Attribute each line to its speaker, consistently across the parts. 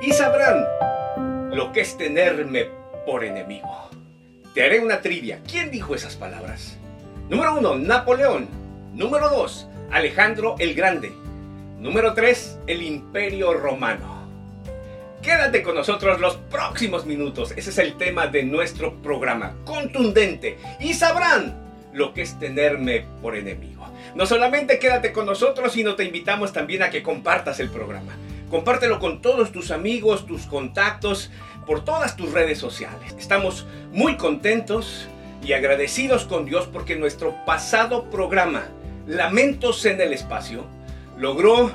Speaker 1: y sabrán lo que es tenerme por enemigo. Te haré una trivia. ¿Quién dijo esas palabras? Número 1, Napoleón. Número 2, Alejandro el Grande. Número 3, el Imperio Romano. Quédate con nosotros los próximos minutos. Ese es el tema de nuestro programa, contundente. Y sabrán lo que es tenerme por enemigo. No solamente quédate con nosotros, sino te invitamos también a que compartas el programa. Compártelo con todos tus amigos, tus contactos, por todas tus redes sociales. Estamos muy contentos y agradecidos con Dios porque nuestro pasado programa, Lamentos en el Espacio, logró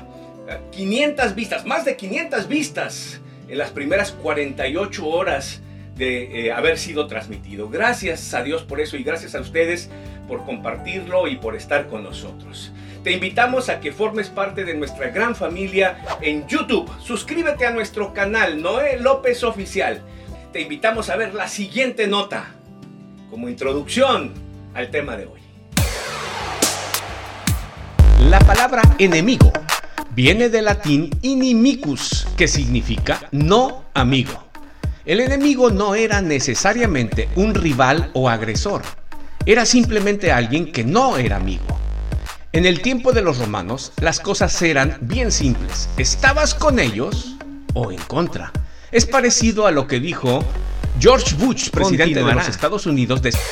Speaker 1: 500 eh, vistas, más de 500 vistas en las primeras 48 horas de eh, haber sido transmitido. Gracias a Dios por eso y gracias a ustedes por compartirlo y por estar con nosotros. Te invitamos a que formes parte de nuestra gran familia en YouTube. Suscríbete a nuestro canal Noé López Oficial. Te invitamos a ver la siguiente nota como introducción al tema de hoy.
Speaker 2: La palabra enemigo viene del latín inimicus, que significa no amigo. El enemigo no era necesariamente un rival o agresor, era simplemente alguien que no era amigo. En el tiempo de los romanos, las cosas eran bien simples. ¿Estabas con ellos o en contra? Es parecido a lo que dijo George Bush, presidente de los Estados Unidos, después